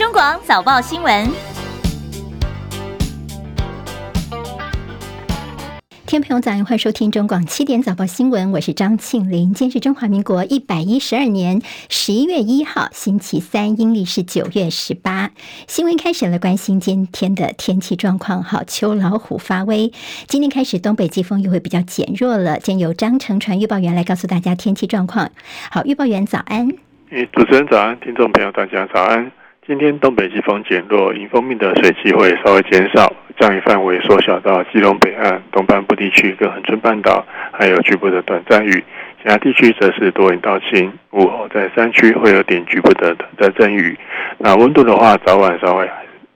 中广早报新闻。听众朋友早上欢迎收听中广七点早报新闻，我是张庆玲。今天是中华民国一百一十二年十一月一号，星期三，阴历是九月十八。新闻开始了，关心今天的天气状况。好，秋老虎发威，今天开始东北季风又会比较减弱了。今天由张成传预报员来告诉大家天气状况。好，预报员早安。诶，主持人早安，听众朋友大家早安。今天东北季风减弱，迎风面的水汽会稍微减少，降雨范围缩小到基隆北岸、东半部地区跟恒春半岛，还有局部的短暂雨。其他地区则是多云到晴，午后在山区会有点局部的短暂阵雨。那温度的话，早晚稍微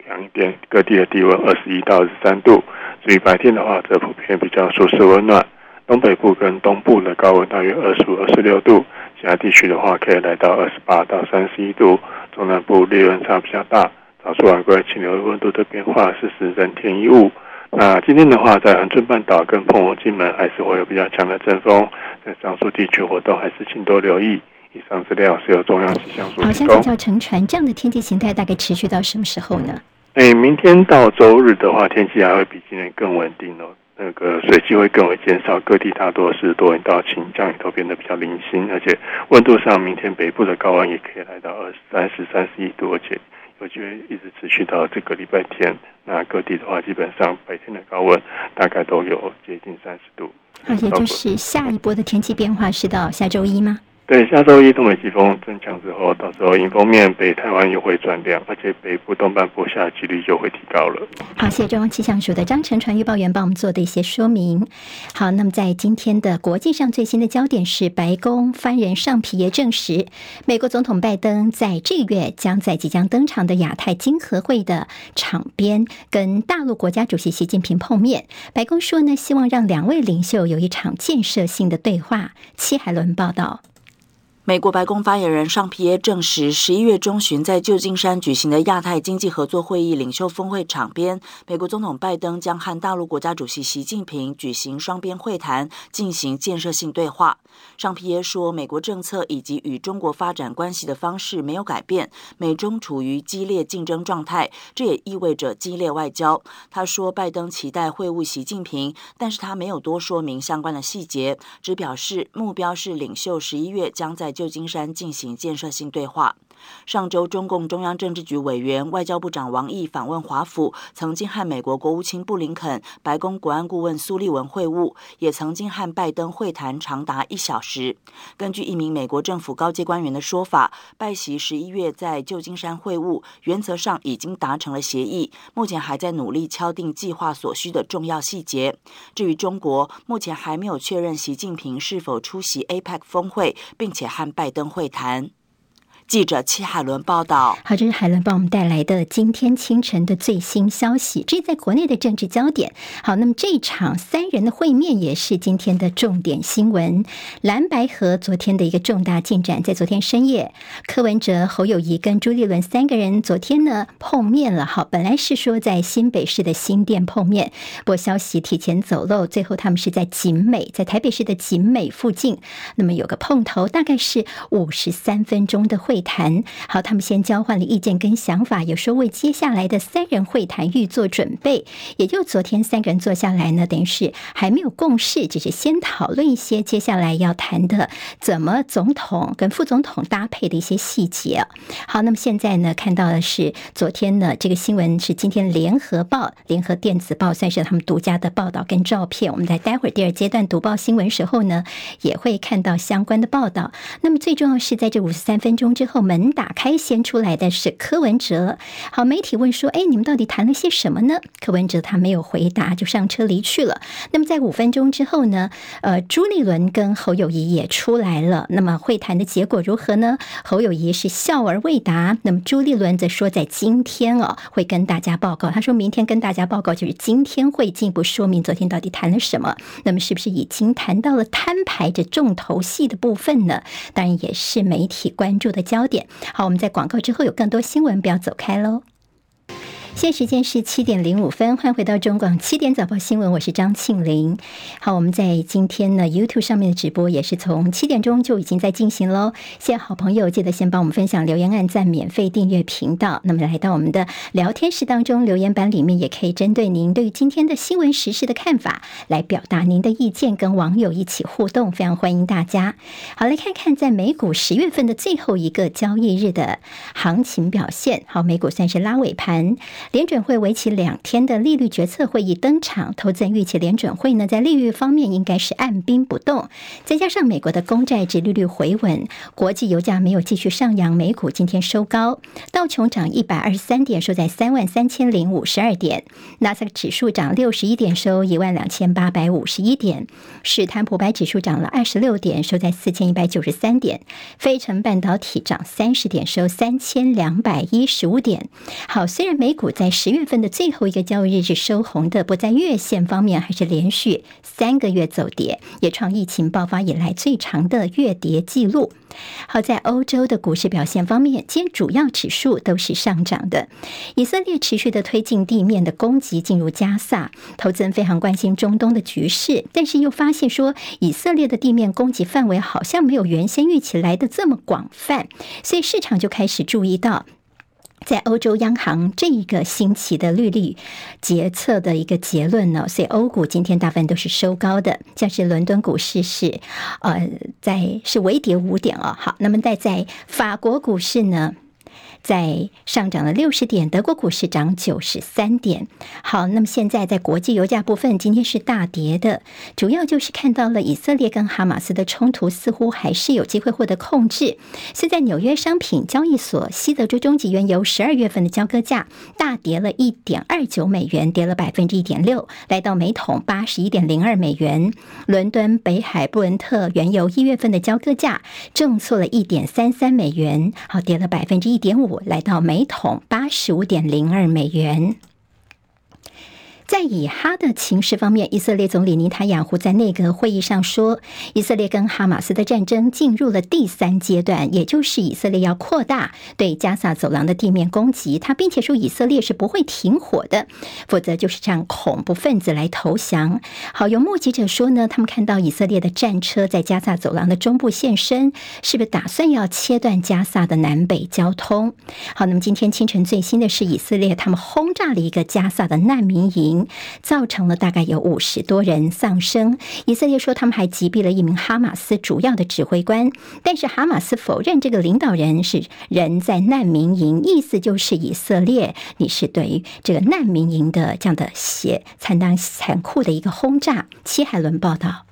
凉一点，各地的低温二十一到二十三度。至于白天的话，则普遍比较舒适温暖。东北部跟东部的高温大约二十五、二十六度，其他地区的话可以来到二十八到三十一度。中南部日温差比较大，早出晚归气流温度的变化是使人天衣物。那今天的话，在恒春半岛跟澎湖、金门还是会有比较强的阵风，在上述地区活动还是请多留意。以上资料是由中央气象署提供。好，现在叫乘船，这样的天气形态大概持续到什么时候呢？诶，明天到周日的话，天气还会比今天更稳定哦。那个水汽会更为减少，各地大多是多云到晴，降雨都变得比较零星，而且温度上，明天北部的高温也可以来到二十三、十三十一度，而且有机会一直持续到这个礼拜天。那各地的话，基本上白天的高温大概都有接近三十度。而且就是下一波的天气变化是到下周一吗？对，下周一东北季风增强之后，到时候迎风面北台湾又会转凉，而且北部东半部下几率就会提高了。好，谢谢中央气象署的张成传预报员帮我们做的一些说明。好，那么在今天的国际上最新的焦点是，白宫发言人尚皮耶证实，美国总统拜登在这个月将在即将登场的亚太经合会的场边跟大陆国家主席习近平碰面。白宫说呢，希望让两位领袖有一场建设性的对话。戚海伦报道。美国白宫发言人尚皮耶证实，十一月中旬在旧金山举行的亚太经济合作会议领袖峰会场边，美国总统拜登将和大陆国家主席习近平举行双边会谈，进行建设性对话。尚皮耶说，美国政策以及与中国发展关系的方式没有改变，美中处于激烈竞争状态，这也意味着激烈外交。他说，拜登期待会晤习近平，但是他没有多说明相关的细节，只表示目标是领袖十一月将在旧金山进行建设性对话。上周，中共中央政治局委员、外交部长王毅访问华府，曾经和美国国务卿布林肯、白宫国安顾问苏利文会晤，也曾经和拜登会谈长达一小时。根据一名美国政府高阶官员的说法，拜习十一月在旧金山会晤，原则上已经达成了协议，目前还在努力敲定计划所需的重要细节。至于中国，目前还没有确认习近平是否出席 APEC 峰会，并且和拜登会谈。记者戚海伦报道。好，这是海伦帮我们带来的今天清晨的最新消息。这在国内的政治焦点。好，那么这场三人的会面也是今天的重点新闻。蓝白合昨天的一个重大进展，在昨天深夜，柯文哲、侯友谊跟朱立伦三个人昨天呢碰面了。好，本来是说在新北市的新店碰面，不过消息提前走漏，最后他们是在景美，在台北市的景美附近，那么有个碰头，大概是五十三分钟的会。会谈好，他们先交换了意见跟想法，有说为接下来的三人会谈预做准备。也就昨天三个人坐下来呢，等于是还没有共识，只是先讨论一些接下来要谈的怎么总统跟副总统搭配的一些细节。好，那么现在呢，看到的是昨天呢，这个新闻是今天联合报、联合电子报算是他们独家的报道跟照片。我们在待会儿第二阶段读报新闻时候呢，也会看到相关的报道。那么最重要是在这五十三分钟之。之后门打开，先出来的是柯文哲。好，媒体问说：“哎，你们到底谈了些什么呢？”柯文哲他没有回答，就上车离去了。那么在五分钟之后呢？呃，朱立伦跟侯友谊也出来了。那么会谈的结果如何呢？侯友谊是笑而未答。那么朱立伦则说，在今天哦会跟大家报告。他说明天跟大家报告，就是今天会进一步说明昨天到底谈了什么。那么是不是已经谈到了摊牌这重头戏的部分呢？当然也是媒体关注的焦点。好，我们在广告之后有更多新闻，不要走开喽。现在时间是七点零五分，欢迎回到中广七点早报新闻，我是张庆玲。好，我们在今天呢 YouTube 上面的直播也是从七点钟就已经在进行喽。谢谢好朋友，记得先帮我们分享、留言、按赞、免费订阅频道。那么来到我们的聊天室当中，留言板里面也可以针对您对于今天的新闻时事的看法来表达您的意见，跟网友一起互动，非常欢迎大家。好，来看看在美股十月份的最后一个交易日的行情表现。好，美股算是拉尾盘。联准会为期两天的利率决策会议登场，投资人预期联准会呢在利率方面应该是按兵不动，再加上美国的公债殖利率回稳，国际油价没有继续上扬，美股今天收高，道琼涨一百二十三点，收在三万三千零五十二点，纳斯达克指数涨六十一点，收一万两千八百五十一点，史坦普白指数涨了二十六点，收在四千一百九十三点，非城半导体涨三十点，收三千两百一十五点。好，虽然美股。在十月份的最后一个交易日是收红的，不在月线方面还是连续三个月走跌，也创疫情爆发以来最长的月跌记录。好，在欧洲的股市表现方面，今天主要指数都是上涨的。以色列持续的推进地面的攻击进入加萨，投资人非常关心中东的局势，但是又发现说，以色列的地面攻击范围好像没有原先预期来的这么广泛，所以市场就开始注意到。在欧洲央行这一个星期的利率决策的一个结论呢，所以欧股今天大部分都是收高的，像是伦敦股市是呃在是微跌五点哦。好，那么在在法国股市呢，在上涨了六十点，德国股市涨九十三点。好，那么现在在国际油价部分，今天是大跌的，主要就是看到了以色列跟哈马斯的冲突似乎还是有机会获得控制。现在纽约商品交易所西德州中级原油十二月份的交割价大跌了一点二九美元，跌了百分之一点六，来到每桶八十一点零二美元。伦敦北海布伦特原油一月份的交割价正挫了一点三三美元，好，跌了百分之一点五。来到每桶八十五点零二美元。在以哈的情势方面，以色列总理尼塔雅胡在内阁会议上说，以色列跟哈马斯的战争进入了第三阶段，也就是以色列要扩大对加萨走廊的地面攻击。他并且说，以色列是不会停火的，否则就是让恐怖分子来投降。好，有目击者说呢，他们看到以色列的战车在加萨走廊的中部现身，是不是打算要切断加萨的南北交通？好，那么今天清晨最新的是，以色列他们轰炸了一个加萨的难民营。造成了大概有五十多人丧生。以色列说他们还击毙了一名哈马斯主要的指挥官，但是哈马斯否认这个领导人是人在难民营，意思就是以色列你是对于这个难民营的这样的血惨当残酷的一个轰炸。齐海伦报道。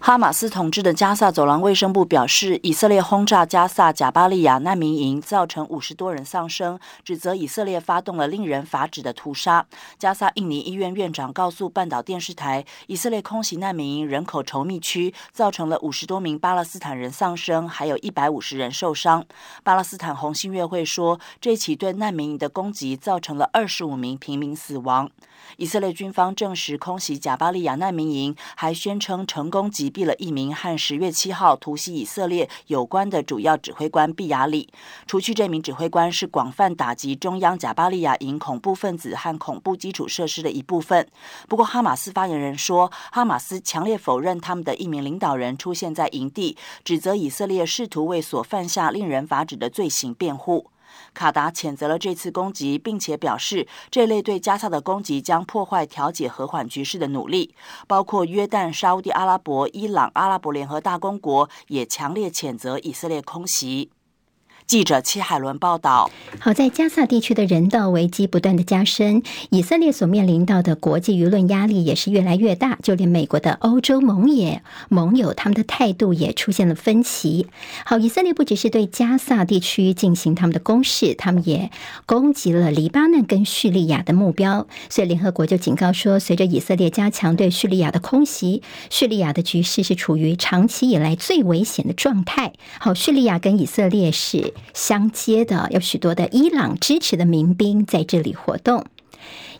哈马斯统治的加萨走廊卫生部表示，以色列轰炸加萨贾巴利亚难民营，造成五十多人丧生，指责以色列发动了令人发指的屠杀。加萨印尼医院院长告诉半岛电视台，以色列空袭难民营人口稠密区，造成了五十多名巴勒斯坦人丧生，还有一百五十人受伤。巴勒斯坦红新月会说，这起对难民营的攻击造成了二十五名平民死亡。以色列军方证实空袭贾巴利亚难民营，还宣称成功击毙了一名和十月七号突袭以色列有关的主要指挥官毕亚里。除去这名指挥官是广泛打击中央贾巴利亚营恐怖分子和恐怖基础设施的一部分。不过，哈马斯发言人说，哈马斯强烈否认他们的一名领导人出现在营地，指责以色列试图为所犯下令人发指的罪行辩护。卡达谴责了这次攻击，并且表示，这类对加萨的攻击将破坏调解和缓局势的努力。包括约旦、沙乌地阿拉伯、伊朗、阿拉伯联合大公国也强烈谴责以色列空袭。记者戚海伦报道：好在加萨地区的人道危机不断的加深，以色列所面临到的国际舆论压力也是越来越大。就连美国的欧洲盟也盟友，他们的态度也出现了分歧。好，以色列不只是对加萨地区进行他们的攻势，他们也攻击了黎巴嫩跟叙利亚的目标。所以联合国就警告说，随着以色列加强对叙利亚的空袭，叙利亚的局势是处于长期以来最危险的状态。好，叙利亚跟以色列是相接的，有许多的伊朗支持的民兵在这里活动。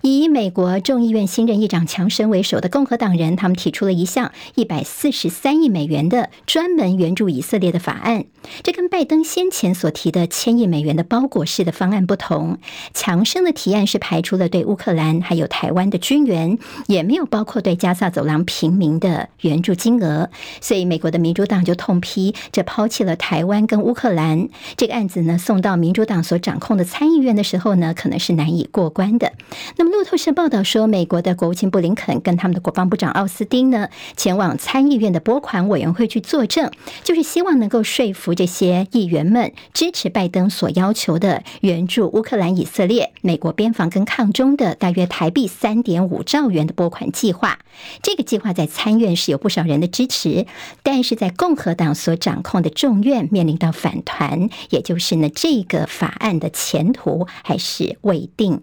以美国众议院新任议长强生为首的共和党人，他们提出了一项一百四十三亿美元的专门援助以色列的法案。这跟拜登先前所提的千亿美元的包裹式的方案不同。强生的提案是排除了对乌克兰还有台湾的军援，也没有包括对加萨走廊平民的援助金额。所以，美国的民主党就痛批这抛弃了台湾跟乌克兰。这个案子呢，送到民主党所掌控的参议院的时候呢，可能是难以过关的。那么。路透社报道说，美国的国务卿布林肯跟他们的国防部长奥斯汀呢，前往参议院的拨款委员会去作证，就是希望能够说服这些议员们支持拜登所要求的援助乌克兰、以色列、美国边防跟抗中的大约台币三点五兆元的拨款计划。这个计划在参院是有不少人的支持，但是在共和党所掌控的众院面临到反弹，也就是呢，这个法案的前途还是未定。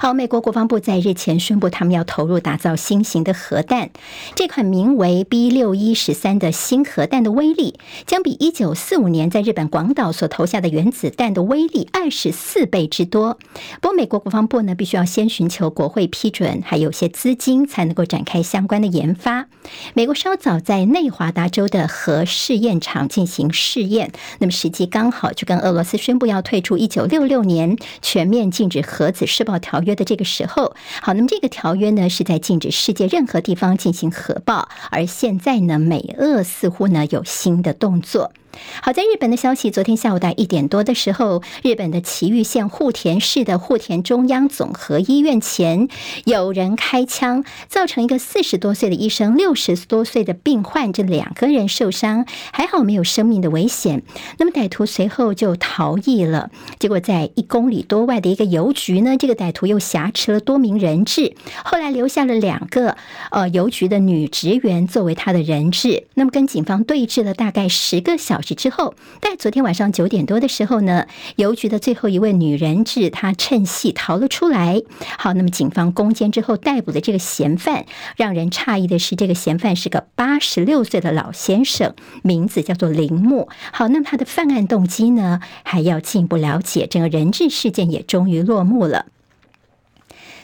好，美国国防部在日前宣布，他们要投入打造新型的核弹。这款名为 B 六一十三的新核弹的威力，将比一九四五年在日本广岛所投下的原子弹的威力二十四倍之多。不过，美国国防部呢，必须要先寻求国会批准，还有些资金，才能够展开相关的研发。美国稍早在内华达州的核试验场进行试验，那么时机刚好就跟俄罗斯宣布要退出一九六六年全面禁止核子试爆条约约。的这个时候，好，那么这个条约呢，是在禁止世界任何地方进行核爆，而现在呢，美俄似乎呢有新的动作。好在日本的消息，昨天下午大概一点多的时候，日本的埼玉县户田市的户田中央总合医院前有人开枪，造成一个四十多岁的医生、六十多岁的病患这两个人受伤，还好没有生命的危险。那么歹徒随后就逃逸了，结果在一公里多外的一个邮局呢，这个歹徒又挟持了多名人质，后来留下了两个呃邮局的女职员作为他的人质，那么跟警方对峙了大概十个小时。之后，在昨天晚上九点多的时候呢，邮局的最后一位女人质她趁隙逃了出来。好，那么警方攻坚之后逮捕了这个嫌犯。让人诧异的是，这个嫌犯是个八十六岁的老先生，名字叫做铃木。好，那么他的犯案动机呢，还要进一步了解。整个人质事件也终于落幕了。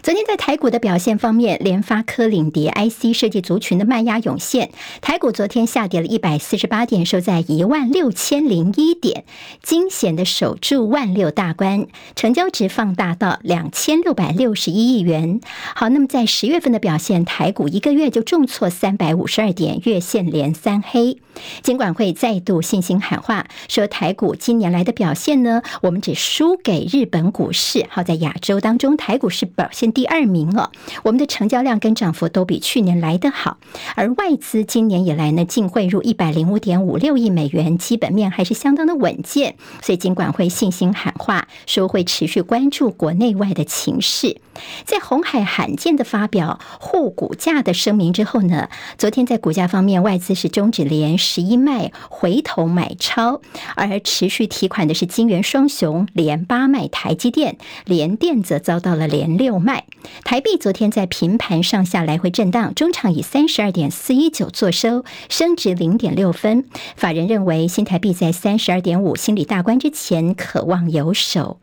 昨天在台股的表现方面，联发科领跌，IC 设计族群的卖压涌现，台股昨天下跌了一百四十八点，收在一万六千零一点，惊险的守住万六大关，成交值放大到两千六百六十一亿元。好，那么在十月份的表现，台股一个月就重挫三百五十二点，月线连三黑。监管会再度信心喊话，说台股今年来的表现呢，我们只输给日本股市。好，在亚洲当中，台股是表现。第二名了，我们的成交量跟涨幅都比去年来得好，而外资今年以来呢，净汇入一百零五点五六亿美元，基本面还是相当的稳健，所以尽管会信心喊话，说会持续关注国内外的情势。在红海罕见的发表护股价的声明之后呢，昨天在股价方面，外资是终止连十一卖，回头买超，而持续提款的是金圆双雄连八卖台积电，联电则遭到了连六卖。台币昨天在平盘上下来回震荡，中场以三十二点四一九作收，升值零点六分。法人认为新台币在三十二点五心理大关之前，可望有守。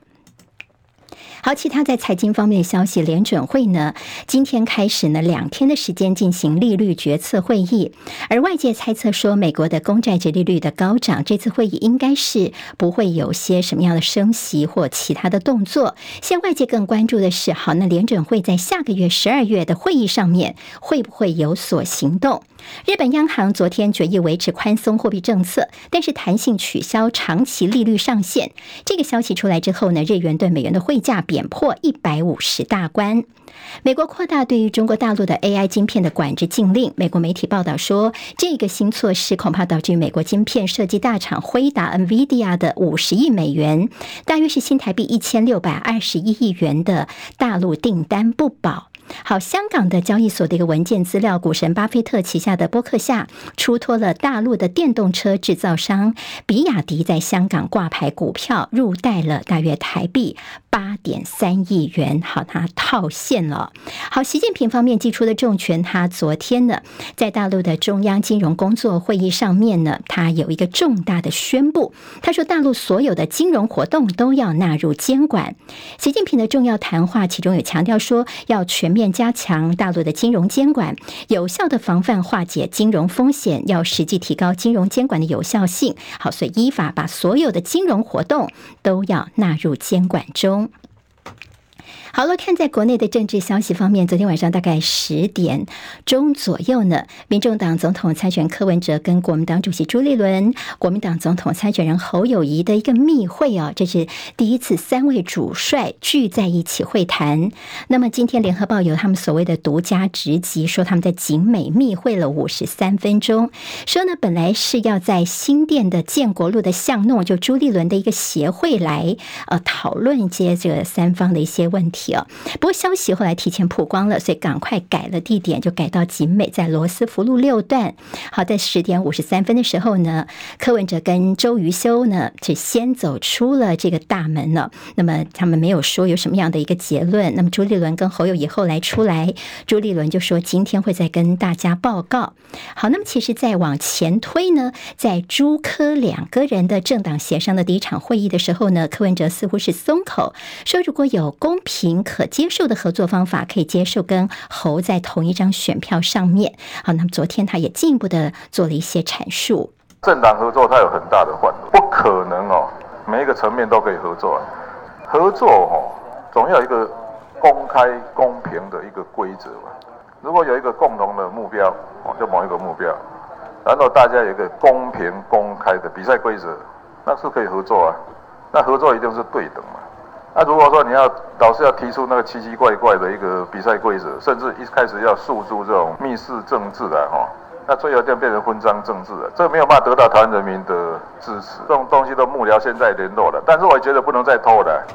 好，其他在财经方面的消息，联准会呢，今天开始呢，两天的时间进行利率决策会议，而外界猜测说，美国的公债殖利率的高涨，这次会议应该是不会有些什么样的升息或其他的动作。现外界更关注的是，好，那联准会在下个月十二月的会议上面会不会有所行动？日本央行昨天决议维持宽松货币政策，但是弹性取消长期利率上限。这个消息出来之后呢，日元对美元的汇价贬破一百五十大关。美国扩大对于中国大陆的 AI 晶片的管制禁令。美国媒体报道说，这个新措施恐怕导致美国晶片设计大厂辉达 （NVIDIA） 的五十亿美元，大约是新台币一千六百二十一亿元的大陆订单不保。好，香港的交易所的一个文件资料，股神巴菲特旗下的波克夏出脱了大陆的电动车制造商比亚迪在香港挂牌股票，入袋了大约台币八点三亿元，好，他套现了。好，习近平方面祭出的重拳，他昨天呢，在大陆的中央金融工作会议上面呢，他有一个重大的宣布，他说大陆所有的金融活动都要纳入监管。习近平的重要谈话，其中有强调说，要全面加强大陆的金融监管，有效的防范化解金融风险，要实际提高金融监管的有效性。好，所以依法把所有的金融活动都要纳入监管中。好了，看在国内的政治消息方面，昨天晚上大概十点钟左右呢，民众党总统参选柯文哲跟国民党主席朱立伦、国民党总统参选人侯友谊的一个密会哦，这是第一次三位主帅聚在一起会谈。那么今天联合报有他们所谓的独家直击，说他们在景美密会了五十三分钟，说呢本来是要在新店的建国路的巷弄，就朱立伦的一个协会来呃讨论一些这三方的一些问题。哦不过消息后来提前曝光了，所以赶快改了地点，就改到景美，在罗斯福路六段。好，在十点五十三分的时候呢，柯文哲跟周瑜修呢就先走出了这个大门了。那么他们没有说有什么样的一个结论。那么朱立伦跟侯友宜后来出来，朱立伦就说今天会再跟大家报告。好，那么其实再往前推呢，在朱柯两个人的政党协商的第一场会议的时候呢，柯文哲似乎是松口，说如果有公平。可接受的合作方法，可以接受跟侯在同一张选票上面。好，那么昨天他也进一步的做了一些阐述。政党合作它有很大的范围，不可能哦，每一个层面都可以合作。啊合作哦，总要一个公开公平的一个规则嘛。如果有一个共同的目标哦，就某一个目标，然后大家有一个公平公开的比赛规则，那是可以合作啊。那合作一定是对等嘛。那如果说你要老是要提出那个奇奇怪怪的一个比赛规则，甚至一开始要诉诸这种密室政治的哈，那最后就变成分赃政治了，这没有办法得到台湾人民的支持。这种东西都幕僚现在联络了，但是我觉得不能再拖了。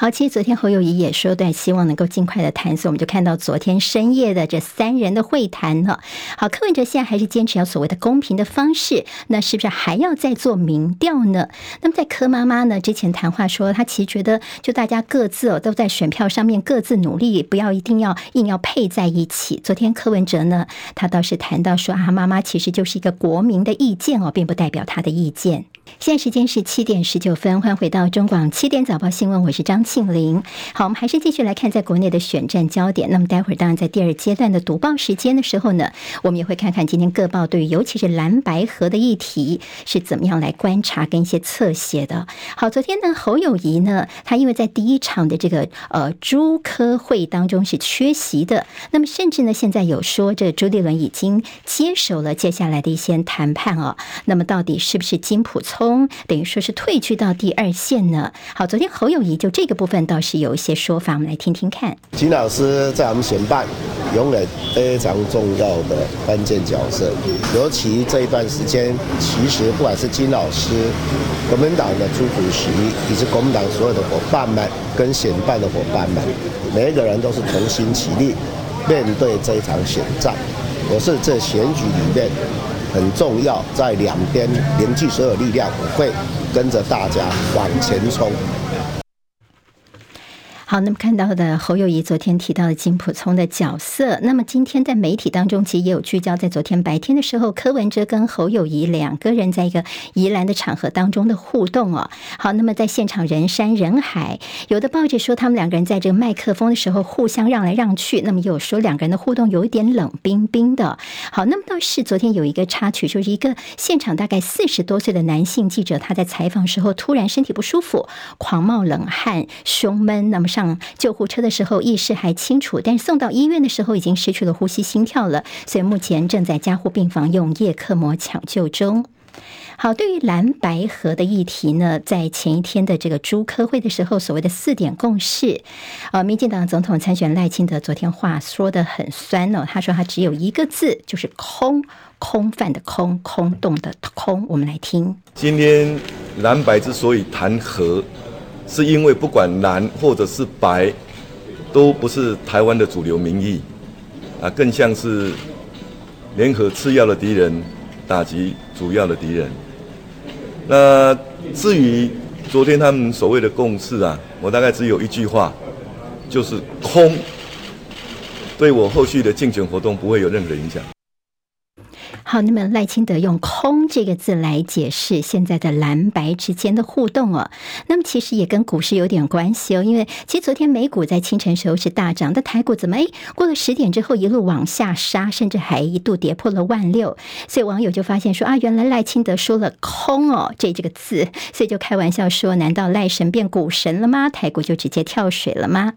好，其实昨天侯友谊也说，对，希望能够尽快的谈，所以我们就看到昨天深夜的这三人的会谈了。好，柯文哲现在还是坚持要所谓的公平的方式，那是不是还要再做民调呢？那么在柯妈妈呢之前谈话说，她其实觉得就大家各自哦都在选票上面各自努力，不要一定要硬要配在一起。昨天柯文哲呢，他倒是谈到说啊，妈妈其实就是一个国民的意见哦，并不代表他的意见。现在时间是七点十九分，欢迎回到中广七点早报新闻，我是张庆玲。好，我们还是继续来看在国内的选战焦点。那么待会儿当然在第二阶段的读报时间的时候呢，我们也会看看今天各报对于尤其是蓝白合的议题是怎么样来观察跟一些侧写的。好，昨天呢侯友谊呢，他因为在第一场的这个呃朱科会当中是缺席的，那么甚至呢现在有说这朱立伦已经接手了接下来的一些谈判哦。那么到底是不是金普聪？等于说是退居到第二线呢。好，昨天侯友谊就这个部分倒是有一些说法，我们来听听看。金老师在我们选办永远非常重要的关键角色，尤其这一段时间，其实不管是金老师、国民党的朱主席，以及国民党所有的伙伴们跟选办的伙伴们，每一个人都是同心齐力面对这一场选战。我是这选举里面。很重要，在两边凝聚所有力量，我会跟着大家往前冲。好，那么看到的侯友谊昨天提到的金普聪的角色，那么今天在媒体当中其实也有聚焦在昨天白天的时候，柯文哲跟侯友谊两个人在一个宜兰的场合当中的互动哦。好，那么在现场人山人海，有的报纸说他们两个人在这个麦克风的时候互相让来让去，那么也有说两个人的互动有一点冷冰冰的。好，那么倒是昨天有一个插曲，就是一个现场大概四十多岁的男性记者，他在采访时候突然身体不舒服，狂冒冷汗，胸闷，那么上。上救护车的时候意识还清楚，但是送到医院的时候已经失去了呼吸心跳了，所以目前正在加护病房用叶克膜抢救中。好，对于蓝白合的议题呢，在前一天的这个朱科会的时候，所谓的四点共识，呃，民进党总统参选赖清德昨天话说得很酸哦，他说他只有一个字，就是空，空泛的空，空洞的空。我们来听，今天蓝白之所以谈和。是因为不管蓝或者是白，都不是台湾的主流民意，啊，更像是联合次要的敌人，打击主要的敌人。那至于昨天他们所谓的共识啊，我大概只有一句话，就是空，对我后续的竞选活动不会有任何影响。好，那么赖清德用“空”这个字来解释现在的蓝白之间的互动哦。那么其实也跟股市有点关系哦，因为其实昨天美股在清晨时候是大涨，但台股怎么哎过了十点之后一路往下杀，甚至还一度跌破了万六。所以网友就发现说啊，原来赖清德说了“空”哦这这个字，所以就开玩笑说，难道赖神变股神了吗？台股就直接跳水了吗？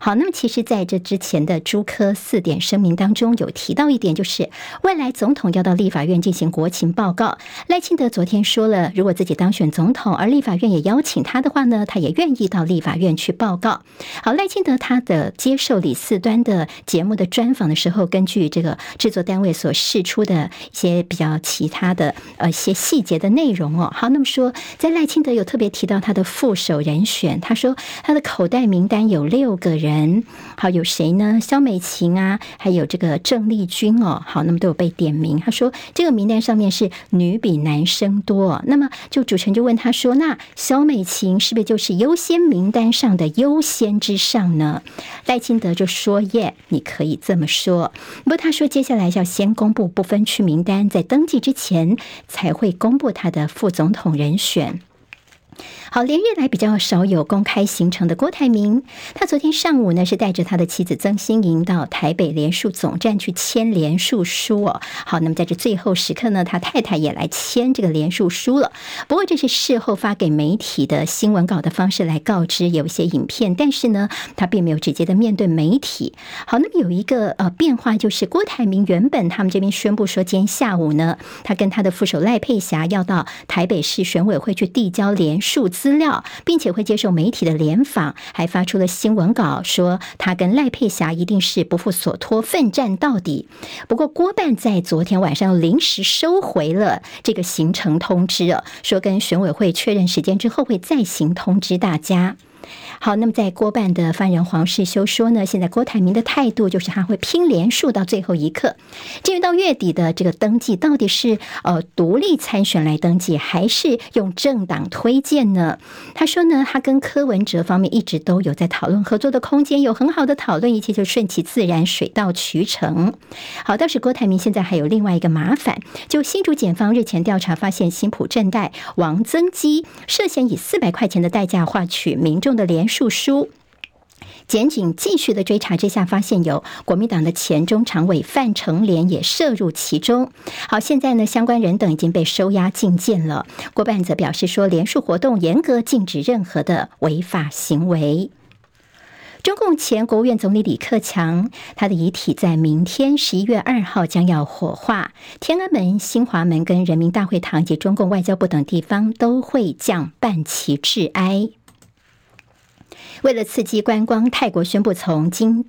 好，那么其实在这之前的朱科四点声明当中有提到一点，就是未来总统要到。立法院进行国情报告，赖清德昨天说了，如果自己当选总统，而立法院也邀请他的话呢，他也愿意到立法院去报告。好，赖清德他的接受李四端的节目的专访的时候，根据这个制作单位所释出的一些比较其他的呃一些细节的内容哦。好，那么说，在赖清德有特别提到他的副手人选，他说他的口袋名单有六个人，好，有谁呢？萧美琴啊，还有这个郑丽君哦，好，那么都有被点名。说。这个名单上面是女比男生多，那么就主持人就问他说：“那小美琴是不是就是优先名单上的优先之上呢？”赖清德就说：“耶，你可以这么说。”不过他说接下来要先公布不分区名单，在登记之前才会公布他的副总统人选。好，连日来比较少有公开行程的郭台铭，他昨天上午呢是带着他的妻子曾心莹到台北联署总站去签联署书哦。好，那么在这最后时刻呢，他太太也来签这个联署书了。不过这是事后发给媒体的新闻稿的方式来告知，有一些影片，但是呢，他并没有直接的面对媒体。好，那么有一个呃变化就是，郭台铭原本他们这边宣布说，今天下午呢，他跟他的副手赖佩霞要到台北市选委会去递交联数资料，并且会接受媒体的联访，还发出了新闻稿，说他跟赖佩霞一定是不负所托，奋战到底。不过郭办在昨天晚上临时收回了这个行程通知，说跟选委会确认时间之后会再行通知大家。好，那么在郭办的发言人黄世修说呢，现在郭台铭的态度就是他会拼连数到最后一刻。至于到月底的这个登记，到底是呃独立参选来登记，还是用政党推荐呢？他说呢，他跟柯文哲方面一直都有在讨论合作的空间，有很好的讨论，一切就顺其自然，水到渠成。好，倒是郭台铭现在还有另外一个麻烦，就新竹检方日前调查发现，新埔镇代王增基涉嫌以四百块钱的代价换取民众的联署书，检警继续的追查之下，发现有国民党的前中常委范成廉也涉入其中。好，现在呢，相关人等已经被收押禁见了。郭办则表示说，联署活动严格禁止任何的违法行为。中共前国务院总理李克强，他的遗体在明天十一月二号将要火化，天安门、新华门跟人民大会堂及中共外交部等地方都会降半旗致哀。为了刺激观光，泰国宣布从今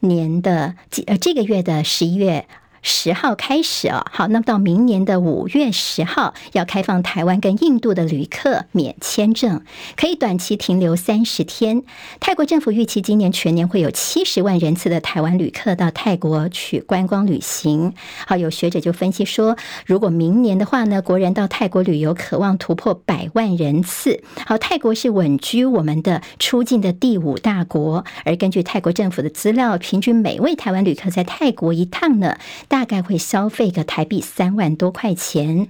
年的呃这个月的十一月。十号开始哦，好，那么到明年的五月十号要开放台湾跟印度的旅客免签证，可以短期停留三十天。泰国政府预期今年全年会有七十万人次的台湾旅客到泰国去观光旅行。好，有学者就分析说，如果明年的话呢，国人到泰国旅游可望突破百万人次。好，泰国是稳居我们的出境的第五大国，而根据泰国政府的资料，平均每位台湾旅客在泰国一趟呢，大概会消费个台币三万多块钱。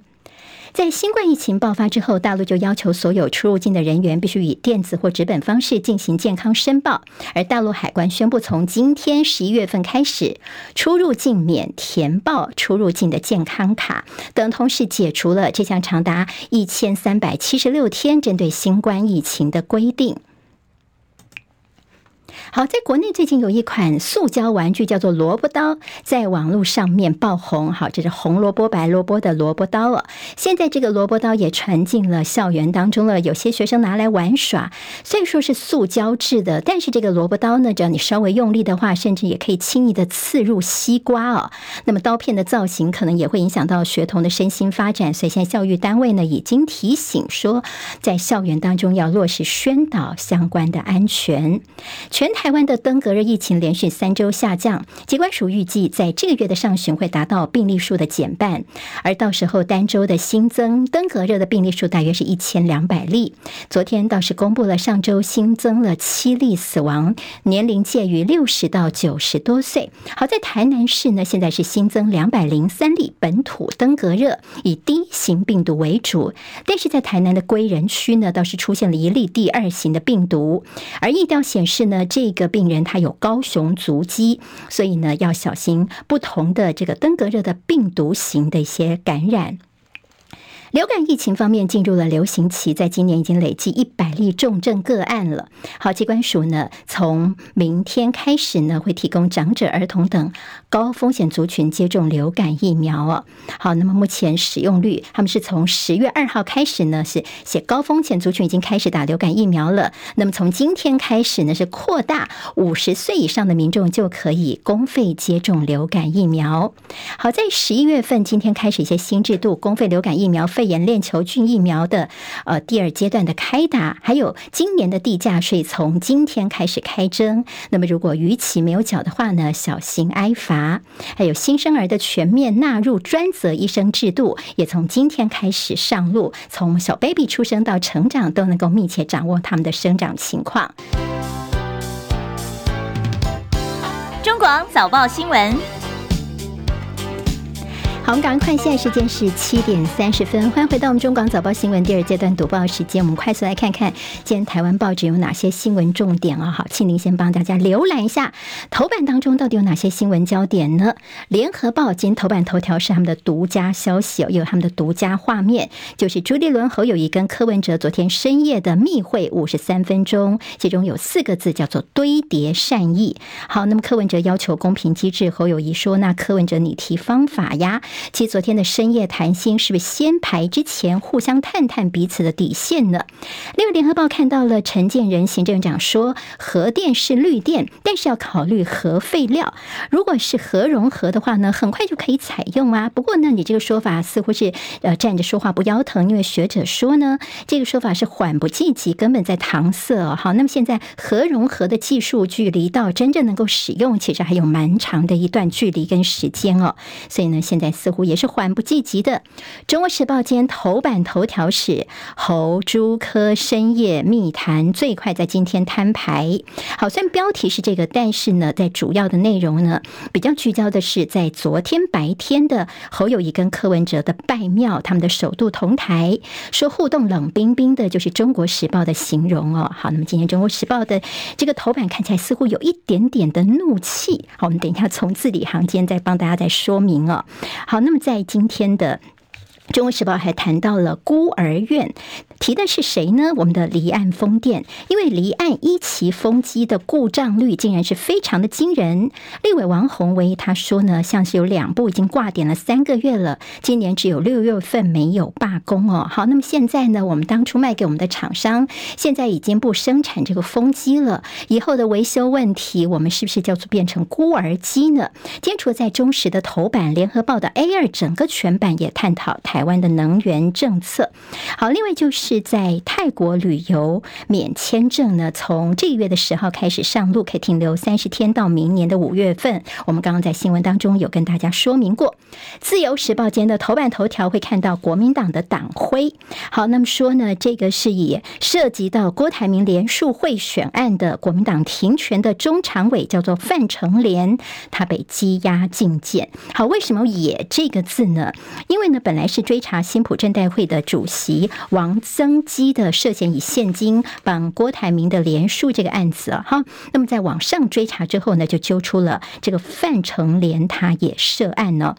在新冠疫情爆发之后，大陆就要求所有出入境的人员必须以电子或纸本方式进行健康申报。而大陆海关宣布，从今天十一月份开始，出入境免填报出入境的健康卡，等同时解除了这项长达一千三百七十六天针对新冠疫情的规定。好，在国内最近有一款塑胶玩具叫做萝卜刀，在网络上面爆红。好，这是红萝卜白萝卜的萝卜刀了。现在这个萝卜刀也传进了校园当中了，有些学生拿来玩耍。虽然说是塑胶制的，但是这个萝卜刀呢，只要你稍微用力的话，甚至也可以轻易的刺入西瓜哦。那么刀片的造型可能也会影响到学童的身心发展，所以现在教育单位呢已经提醒说，在校园当中要落实宣导相关的安全。全台湾的登革热疫情连续三周下降，疾管署预计在这个月的上旬会达到病例数的减半，而到时候单周的新增登革热的病例数大约是一千两百例。昨天倒是公布了上周新增了七例死亡，年龄介于六十到九十多岁。好在台南市呢，现在是新增两百零三例本土登革热，以 D 型病毒为主，但是在台南的归仁区呢，倒是出现了一例第二型的病毒，而疫调显示呢，这个病人他有高雄足迹，所以呢要小心不同的这个登革热的病毒型的一些感染。流感疫情方面进入了流行期，在今年已经累计一百例重症个案了。好，机关署呢，从明天开始呢，会提供长者、儿童等高风险族群接种流感疫苗哦。好，那么目前使用率，他们是从十月二号开始呢，是写高风险族群已经开始打流感疫苗了。那么从今天开始呢，是扩大五十岁以上的民众就可以公费接种流感疫苗。好，在十一月份今天开始一些新制度，公费流感疫苗。肺炎链球菌疫苗的呃第二阶段的开打，还有今年的地价税从今天开始开征。那么如果逾期没有缴的话呢，小心挨罚。还有新生儿的全面纳入专责医生制度，也从今天开始上路。从小 baby 出生到成长，都能够密切掌握他们的生长情况。中广早报新闻。好，我们赶快，现在时间是七点三十分，欢迎回到我们中广早报新闻第二阶段读报时间。我们快速来看看今天台湾报纸有哪些新闻重点啊？好，庆玲先帮大家浏览一下头版当中到底有哪些新闻焦点呢？联合报今天头版头条是他们的独家消息哦，有他们的独家画面，就是朱立伦、侯友宜跟柯文哲昨天深夜的密会五十三分钟，其中有四个字叫做堆叠善意。好，那么柯文哲要求公平机制，侯友宜说：“那柯文哲你提方法呀？”其实昨天的深夜谈心，是不是先排之前互相探探彼此的底线呢？另外，联合报看到了陈建仁行政长说，核电是绿电，但是要考虑核废料。如果是核融合的话呢，很快就可以采用啊。不过呢，你这个说法似乎是呃站着说话不腰疼，因为学者说呢，这个说法是缓不济急，根本在搪塞。好，那么现在核融合的技术距离到真正能够使用，其实还有蛮长的一段距离跟时间哦。所以呢，现在似乎也是缓不济急的。《中国时报》今天头版头条是侯朱科深夜密谈，最快在今天摊牌。好，虽然标题是这个，但是呢，在主要的内容呢，比较聚焦的是在昨天白天的侯友谊跟柯文哲的拜庙，他们的首度同台，说互动冷冰冰的，就是《中国时报》的形容哦。好，那么今天《中国时报》的这个头版看起来似乎有一点点的怒气。好，我们等一下从字里行间再帮大家再说明哦。好，那么在今天的。《中国时报》还谈到了孤儿院，提的是谁呢？我们的离岸风电，因为离岸一期风机的故障率竟然是非常的惊人。立委王鸿薇他说呢，像是有两部已经挂点了三个月了，今年只有六月份没有罢工哦。好，那么现在呢，我们当初卖给我们的厂商，现在已经不生产这个风机了，以后的维修问题，我们是不是叫做变成孤儿机呢？今天除了在中时的头版，联合报的 A 二整个全版也探讨台。台湾的能源政策，好，另外就是在泰国旅游免签证呢，从这个月的十号开始上路，可以停留三十天到明年的五月份。我们刚刚在新闻当中有跟大家说明过。自由时报间的头版头条会看到国民党的党徽，好，那么说呢，这个是以涉及到郭台铭联署贿选案的国民党停权的中常委叫做范成廉，他被羁押禁见。好，为什么也这个字呢？因为呢，本来是。追查新浦镇代会的主席王增基的涉嫌以现金帮郭台铭的连署这个案子啊，哈，那么在网上追查之后呢，就揪出了这个范成廉他也涉案呢。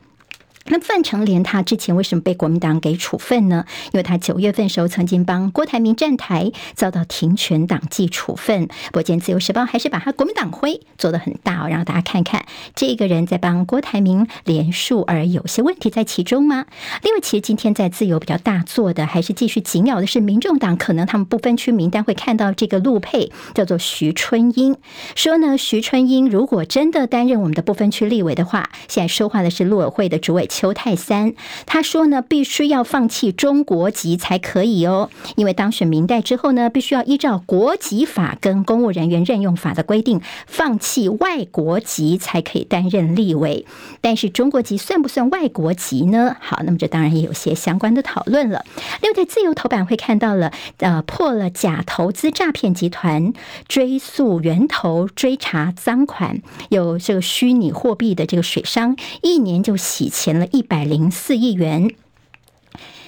那范成莲他之前为什么被国民党给处分呢？因为他九月份时候曾经帮郭台铭站台，遭到停权党纪处分。不见，自由时报还是把他国民党徽做得很大哦，让大家看看这个人在帮郭台铭连署，而有些问题在其中吗？另外，其实今天在自由比较大做的，还是继续紧咬的是民众党，可能他们不分区名单会看到这个陆配叫做徐春英，说呢，徐春英如果真的担任我们的不分区立委的话，现在说话的是陆委会的主委。邱泰三，他说呢，必须要放弃中国籍才可以哦，因为当选民代之后呢，必须要依照国籍法跟公务人员任用法的规定，放弃外国籍才可以担任立委。但是中国籍算不算外国籍呢？好，那么这当然也有些相关的讨论了。六代，自由头版会看到了，呃，破了假投资诈骗集团，追溯源头，追查赃款，有这个虚拟货币的这个水商，一年就洗钱了一百零四亿元。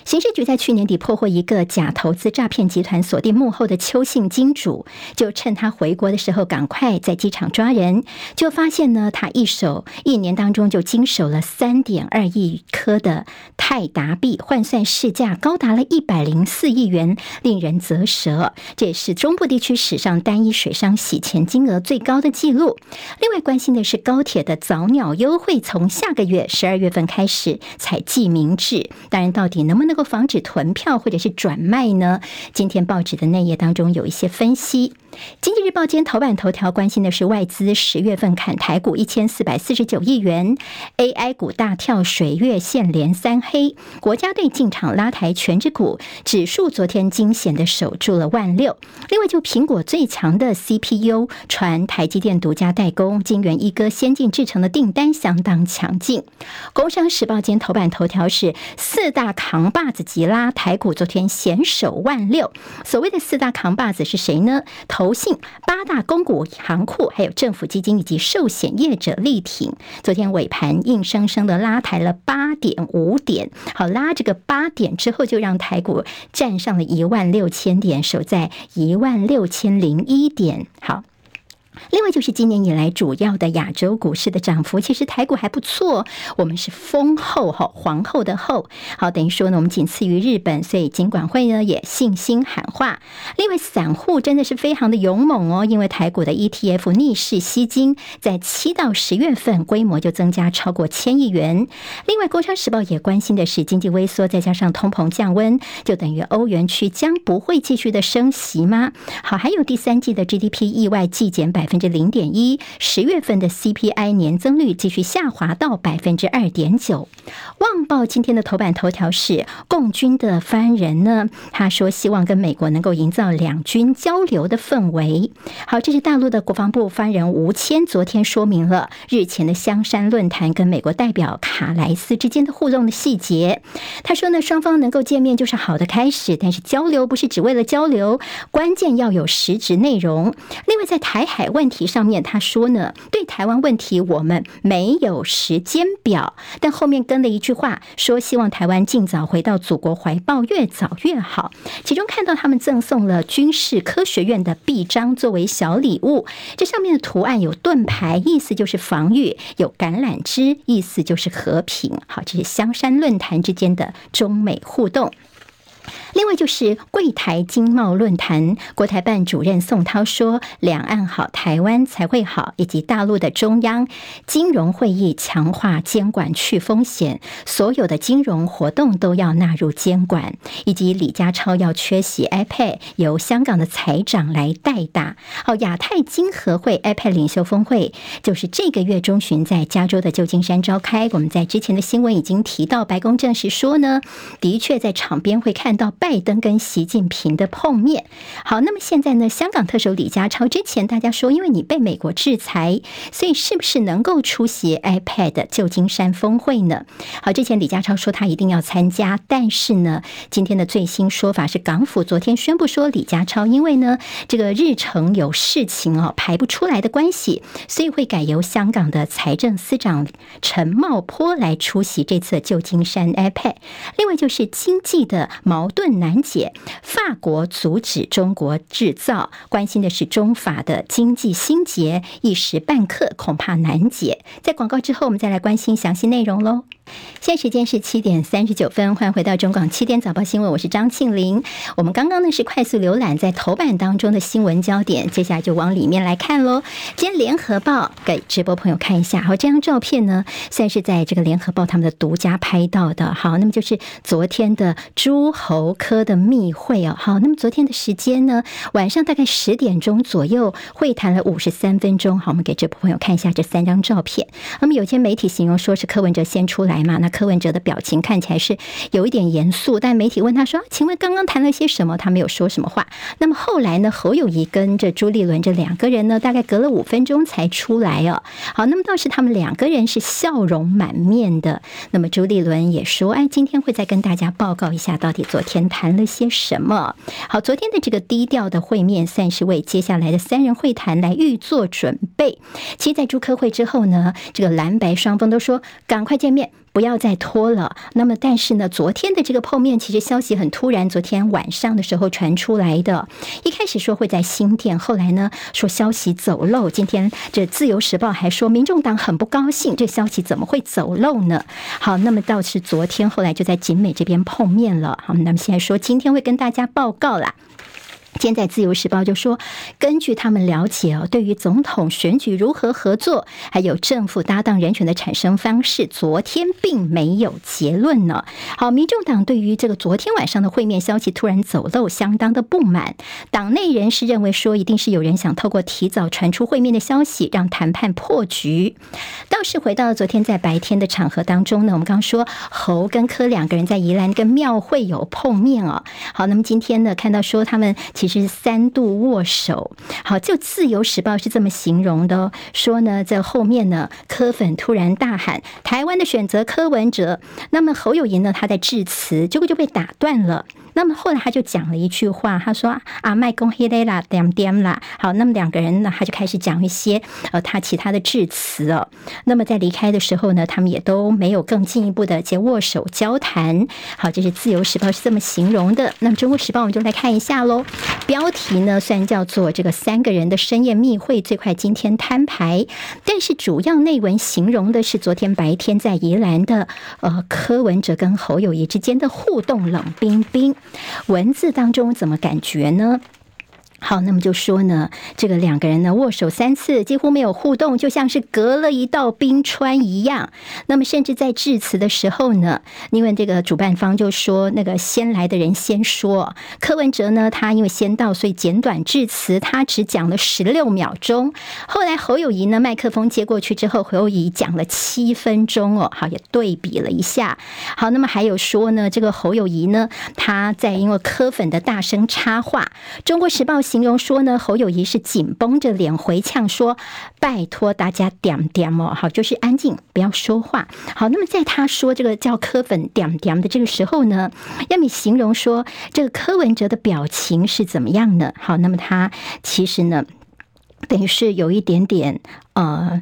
刑事局在去年底破获一个假投资诈骗集团，锁定幕后的邱姓金主，就趁他回国的时候，赶快在机场抓人，就发现呢，他一手一年当中就经手了三点二亿颗的泰达币，换算市价高达了一百零四亿元，令人啧舌。这也是中部地区史上单一水商洗钱金额最高的纪录。另外关心的是高铁的早鸟优惠，从下个月十二月份开始采记名制，当然到底能不能？能够防止囤票或者是转卖呢？今天报纸的内页当中有一些分析。经济日报今天头版头条关心的是外资十月份砍台股一千四百四十九亿元，AI 股大跳水，月线连三黑，国家队进场拉抬权值股指数，昨天惊险的守住了万六。另外，就苹果最强的 CPU 传台积电独家代工晶圆一哥先进制程的订单相当强劲。工商时报今天头版头条是四大扛把子急拉台股，昨天险守万六。所谓的四大扛把子是谁呢？投投信八大公股行库，还有政府基金以及寿险业者力挺，昨天尾盘硬生生的拉抬了八点五点，好，拉这个八点之后，就让台股站上了一万六千点，守在一万六千零一点，好。另外就是今年以来主要的亚洲股市的涨幅，其实台股还不错，我们是丰后哈皇后的后，好，等于说呢，我们仅次于日本，所以金管会呢也信心喊话。另外散户真的是非常的勇猛哦，因为台股的 ETF 逆势吸金，在七到十月份规模就增加超过千亿元。另外，工商时报也关心的是经济微缩，再加上通膨降温，就等于欧元区将不会继续的升息吗？好，还有第三季的 GDP 意外季减百。百分之零点一，十月份的 CPI 年增率继续下滑到百分之二点九。旺报今天的头版头条是共军的发言人呢，他说希望跟美国能够营造两军交流的氛围。好，这是大陆的国防部发言人吴谦昨天说明了日前的香山论坛跟美国代表卡莱斯之间的互动的细节。他说呢，双方能够见面就是好的开始，但是交流不是只为了交流，关键要有实质内容。另外，在台海问题上面，他说呢，对台湾问题我们没有时间表，但后面跟了一句话，说希望台湾尽早回到祖国怀抱，越早越好。其中看到他们赠送了军事科学院的臂章作为小礼物，这上面的图案有盾牌，意思就是防御；有橄榄枝，意思就是和平。好，这是香山论坛之间的中美互动。另外就是柜台经贸论坛，国台办主任宋涛说：“两岸好，台湾才会好。”以及大陆的中央金融会议强化监管去风险，所有的金融活动都要纳入监管。以及李家超要缺席，iPad 由香港的财长来代打。好，亚太经合会 iPad 领袖峰会就是这个月中旬在加州的旧金山召开。我们在之前的新闻已经提到，白宫证实说呢，的确在场边会看到。拜登跟习近平的碰面，好，那么现在呢？香港特首李家超之前大家说，因为你被美国制裁，所以是不是能够出席 iPad 旧金山峰会呢？好，之前李家超说他一定要参加，但是呢，今天的最新说法是，港府昨天宣布说，李家超因为呢这个日程有事情哦排不出来的关系，所以会改由香港的财政司长陈茂波来出席这次旧金山 iPad。另外就是经济的矛盾。难解，法国阻止中国制造，关心的是中法的经济心结，一时半刻恐怕难解。在广告之后，我们再来关心详细内容喽。现在时间是七点三十九分，欢迎回到中广七点早报新闻，我是张庆玲。我们刚刚呢是快速浏览在头版当中的新闻焦点，接下来就往里面来看喽。今天联合报给直播朋友看一下，好，这张照片呢算是在这个联合报他们的独家拍到的。好，那么就是昨天的诸侯科的密会哦。好，那么昨天的时间呢，晚上大概十点钟左右，会谈了五十三分钟。好，我们给直播朋友看一下这三张照片。那么有些媒体形容说是柯文哲先出来。嘛。那柯文哲的表情看起来是有一点严肃，但媒体问他说：“请问刚刚谈了些什么？”他没有说什么话。那么后来呢？侯友谊跟着朱立伦这两个人呢，大概隔了五分钟才出来哦。好，那么倒是他们两个人是笑容满面的。那么朱立伦也说：“哎，今天会再跟大家报告一下，到底昨天谈了些什么。”好，昨天的这个低调的会面，算是为接下来的三人会谈来预做准备。其实，在朱科会之后呢，这个蓝白双方都说赶快见面。不要再拖了。那么，但是呢，昨天的这个碰面，其实消息很突然。昨天晚上的时候传出来的，一开始说会在新店，后来呢说消息走漏。今天这《自由时报》还说，民众党很不高兴，这消息怎么会走漏呢？好，那么倒是昨天后来就在景美这边碰面了。好，那么现在说今天会跟大家报告啦。现在《自由时报》就说，根据他们了解哦，对于总统选举如何合作，还有政府搭档人选的产生方式，昨天并没有结论呢。好，民众党对于这个昨天晚上的会面消息突然走漏，相当的不满。党内人士认为说，一定是有人想透过提早传出会面的消息，让谈判破局。倒是回到了昨天在白天的场合当中呢，我们刚刚说侯跟柯两个人在宜兰跟庙会有碰面哦。好，那么今天呢，看到说他们。其实三度握手，好，就《自由时报》是这么形容的，说呢，在后面呢，柯粉突然大喊“台湾的选择柯文哲”，那么侯友宜呢，他在致辞，结果就被打断了。那么后来他就讲了一句话，他说：“啊，麦公黑雷啦，点点啦。”好，那么两个人呢，他就开始讲一些呃他其他的致辞哦。那么在离开的时候呢，他们也都没有更进一步的接握手交谈。好，这是《自由时报》是这么形容的。那么《中国时报》我们就来看一下喽。标题呢虽然叫做这个三个人的深夜密会，最快今天摊牌，但是主要内文形容的是昨天白天在宜兰的呃柯文哲跟侯友谊之间的互动冷冰冰。文字当中怎么感觉呢？好，那么就说呢，这个两个人呢握手三次，几乎没有互动，就像是隔了一道冰川一样。那么甚至在致辞的时候呢，因为这个主办方就说，那个先来的人先说，柯文哲呢，他因为先到，所以简短致辞，他只讲了十六秒钟。后来侯友谊呢，麦克风接过去之后，侯友谊讲了七分钟哦。好，也对比了一下。好，那么还有说呢，这个侯友谊呢，他在因为柯粉的大声插话，《中国时报》。形容说呢，侯友谊是紧绷着脸回呛说：“拜托大家点点哦，好，就是安静，不要说话。”好，那么在他说这个叫柯粉点点的这个时候呢，要你形容说这个柯文哲的表情是怎么样呢？好，那么他其实呢，等于是有一点点呃。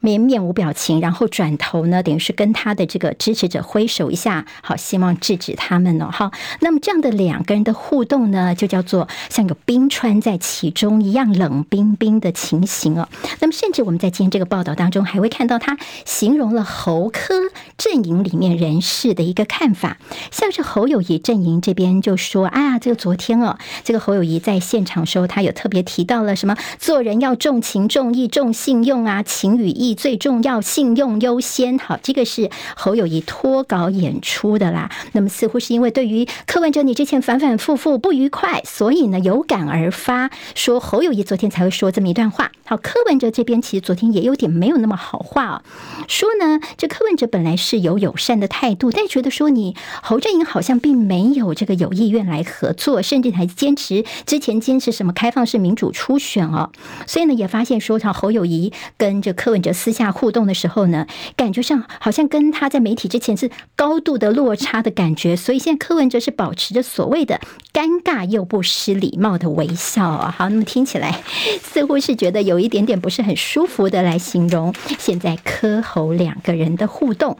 面面无表情，然后转头呢，等于是跟他的这个支持者挥手一下，好，希望制止他们哦。好，那么这样的两个人的互动呢，就叫做像有冰川在其中一样冷冰冰的情形哦。那么，甚至我们在今天这个报道当中，还会看到他形容了侯科阵营里面人士的一个看法，像是侯友谊阵营这边就说啊，这个昨天哦，这个侯友谊在现场时候，他有特别提到了什么，做人要重情重义重信用啊，情与义。最重要，信用优先。好，这个是侯友谊脱稿演出的啦。那么似乎是因为对于柯文哲你之前反反复复不愉快，所以呢有感而发，说侯友谊昨天才会说这么一段话。好，柯文哲这边其实昨天也有点没有那么好话啊，说呢这柯文哲本来是有友善的态度，但觉得说你侯振英好像并没有这个有意愿来合作，甚至还坚持之前坚持什么开放式民主初选哦。所以呢也发现说，像侯友谊跟这柯文哲。私下互动的时候呢，感觉上好像跟他在媒体之前是高度的落差的感觉，所以现在柯文哲是保持着所谓的尴尬又不失礼貌的微笑啊。好，那么听起来 似乎是觉得有一点点不是很舒服的来形容现在柯侯两个人的互动。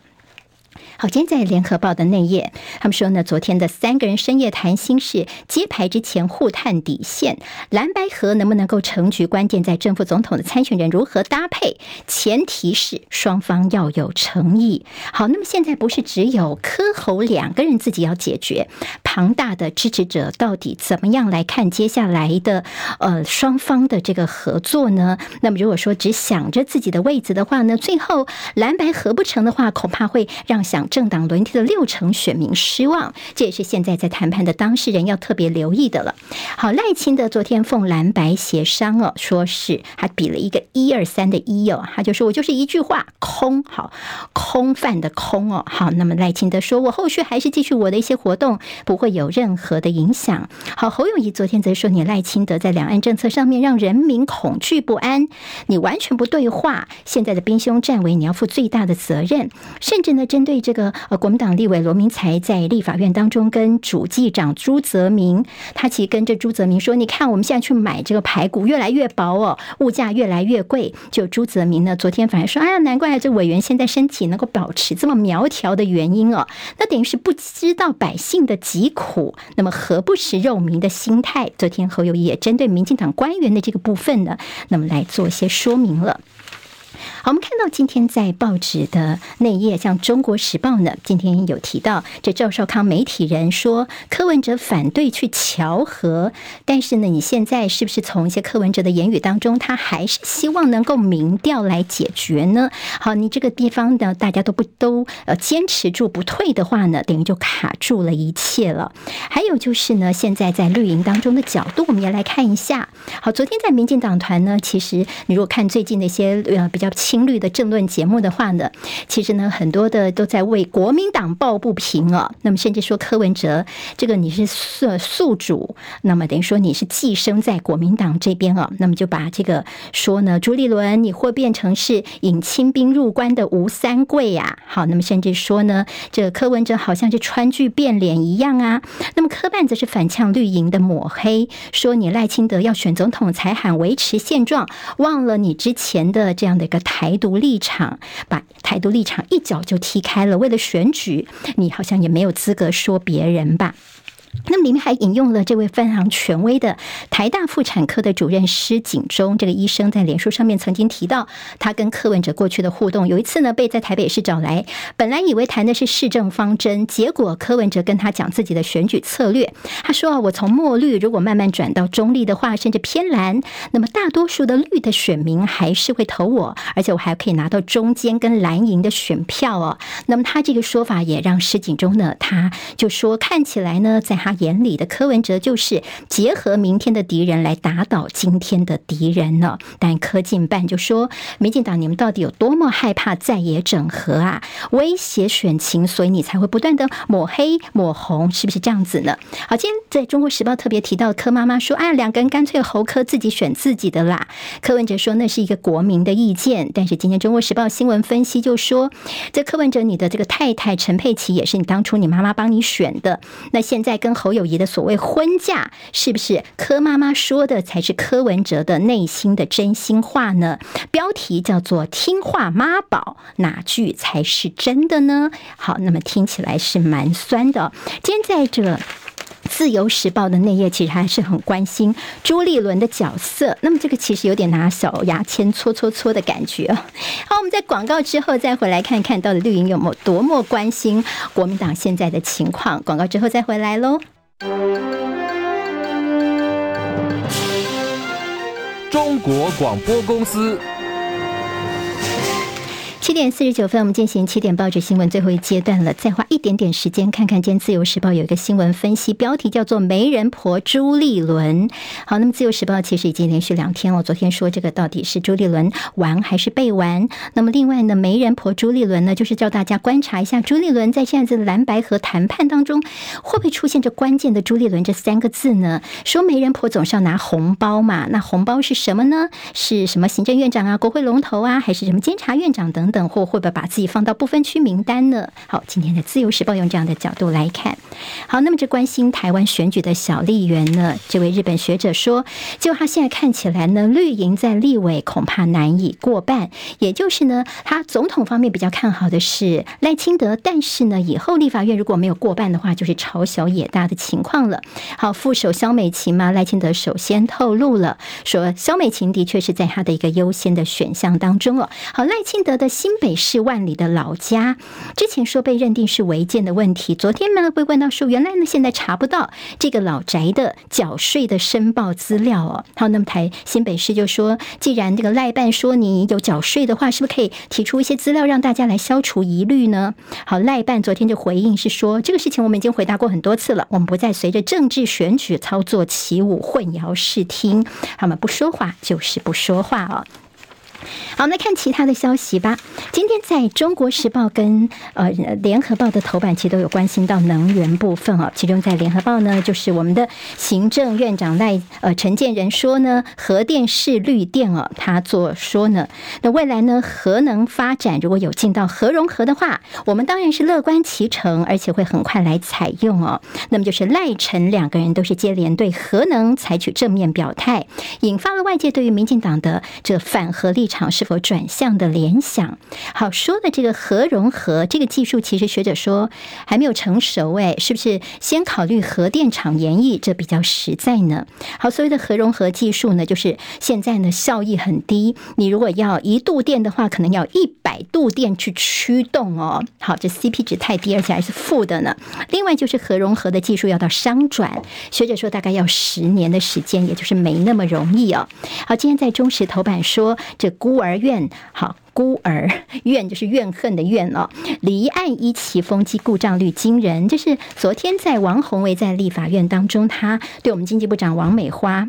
好，今天在联合报的内页，他们说呢，昨天的三个人深夜谈心事，揭牌之前互探底线，蓝白合能不能够成局，关键在正副总统的参选人如何搭配，前提是双方要有诚意。好，那么现在不是只有柯侯两个人自己要解决，庞大的支持者到底怎么样来看接下来的呃双方的这个合作呢？那么如果说只想着自己的位子的话呢，最后蓝白合不成的话，恐怕会让想。政党轮替的六成选民失望，这也是现在在谈判的当事人要特别留意的了。好，赖清德昨天奉蓝白协商哦，说是还比了一个一二三的一哦，他就说我就是一句话空，好空泛的空哦。好，那么赖清德说我后续还是继续我的一些活动，不会有任何的影响。好，侯友谊昨天则说你赖清德在两岸政策上面让人民恐惧不安，你完全不对话，现在的兵凶战危你要负最大的责任，甚至呢针对这个呃国民党立委罗明才在立法院当中跟主计长朱泽民，他其实跟着朱泽民说，你看我们现在去买这个排骨越来越薄哦，物价越来越贵。就朱泽民呢，昨天反而说，哎呀，难怪这委员现在身体能够保持这么苗条的原因哦，那等于是不知道百姓的疾苦，那么何不食肉糜的心态？昨天侯友宜也针对民进党官员的这个部分呢，那么来做一些说明了。好，我们看到今天在报纸的内页，像《中国时报》呢，今天有提到这赵少康媒体人说柯文哲反对去调和，但是呢，你现在是不是从一些柯文哲的言语当中，他还是希望能够民调来解决呢？好，你这个地方呢，大家都不都呃坚持住不退的话呢，等于就卡住了一切了。还有就是呢，现在在绿营当中的角度，我们也来看一下。好，昨天在民进党团呢，其实你如果看最近的一些呃比较。青绿的政论节目的话呢，其实呢，很多的都在为国民党抱不平啊。那么甚至说柯文哲这个你是宿宿主，那么等于说你是寄生在国民党这边啊。那么就把这个说呢，朱立伦你会变成是引清兵入关的吴三桂呀。好，那么甚至说呢，这柯文哲好像是川剧变脸一样啊。那么柯办则是反呛绿营的抹黑，说你赖清德要选总统才喊维持现状，忘了你之前的这样的一个台。独立场，把台独立场一脚就踢开了。为了选举，你好像也没有资格说别人吧。那么里面还引用了这位非常权威的台大妇产科的主任施锦中，这个医生在脸书上面曾经提到他跟柯文哲过去的互动。有一次呢，被在台北市找来，本来以为谈的是市政方针，结果柯文哲跟他讲自己的选举策略。他说啊，我从墨绿如果慢慢转到中立的话，甚至偏蓝，那么大多数的绿的选民还是会投我，而且我还可以拿到中间跟蓝营的选票哦。那么他这个说法也让施锦中呢，他就说看起来呢，在他他眼里的柯文哲就是结合明天的敌人来打倒今天的敌人呢。但柯进办就说，民进党你们到底有多么害怕在野整合啊？威胁选情，所以你才会不断的抹黑抹红，是不是这样子呢？好，今天在中国时报特别提到柯妈妈说，哎，两个人干脆侯柯自己选自己的啦。柯文哲说那是一个国民的意见，但是今天中国时报新闻分析就说，这柯文哲你的这个太太陈佩琪也是你当初你妈妈帮你选的，那现在跟侯友谊的所谓婚嫁，是不是柯妈妈说的才是柯文哲的内心的真心话呢？标题叫做“听话妈宝”，哪句才是真的呢？好，那么听起来是蛮酸的。今天在这自由时报的内页，其实还是很关心朱立伦的角色。那么这个其实有点拿小牙签搓搓搓的感觉。好，我们在广告之后再回来看看到底绿营有没有多么关心国民党现在的情况。广告之后再回来喽。中国广播公司。七点四十九分，我们进行七点报纸新闻最后一阶段了。再花一点点时间，看看今天《自由时报》有一个新闻分析，标题叫做“媒人婆朱立伦”。好，那么《自由时报》其实已经连续两天了。昨天说这个到底是朱立伦玩还是被玩？那么另外呢，“媒人婆朱立伦”呢，就是叫大家观察一下朱立伦在现在的蓝白和谈判当中，会不会出现这关键的“朱立伦”这三个字呢？说媒人婆总是要拿红包嘛，那红包是什么呢？是什么行政院长啊、国会龙头啊，还是什么监察院长等等？等或会不会把自己放到不分区名单呢？好，今天的自由时报用这样的角度来看。好，那么这关心台湾选举的小笠原呢？这位日本学者说，就他现在看起来呢，绿营在立委恐怕难以过半。也就是呢，他总统方面比较看好的是赖清德，但是呢，以后立法院如果没有过半的话，就是朝小野大的情况了。好，副手萧美琴嘛，赖清德首先透露了，说萧美琴的确是在他的一个优先的选项当中哦。好，赖清德的。新北市万里的老家，之前说被认定是违建的问题，昨天呢被问到说，原来呢现在查不到这个老宅的缴税的申报资料哦。好，那么台新北市就说，既然这个赖办说你有缴税的话，是不是可以提出一些资料让大家来消除疑虑呢？好，赖办昨天就回应是说，这个事情我们已经回答过很多次了，我们不再随着政治选举操作起舞，混淆视听，他们不说话就是不说话哦。好，我们来看其他的消息吧。今天在中国时报跟呃联合报的头版，其实都有关心到能源部分哦。其中在联合报呢，就是我们的行政院长赖呃陈建仁说呢，核电是绿电哦，他做说呢，那未来呢核能发展如果有进到核融合的话，我们当然是乐观其成，而且会很快来采用哦。那么就是赖陈两个人都是接连对核能采取正面表态，引发了外界对于民进党的这反核力场。是否转向的联想？好说的这个核融合这个技术，其实学者说还没有成熟，哎，是不是先考虑核电厂延役，这比较实在呢？好，所谓的核融合技术呢，就是现在呢效益很低，你如果要一度电的话，可能要一百度电去驱动哦。好，这 CP 值太低，而且还是负的呢。另外就是核融合的技术要到商转，学者说大概要十年的时间，也就是没那么容易哦。好，今天在中石头版说这。孤儿院，好，孤儿怨就是怨恨的怨哦。离岸一期风机故障率惊人，就是昨天在王宏伟在立法院当中，他对我们经济部长王美花。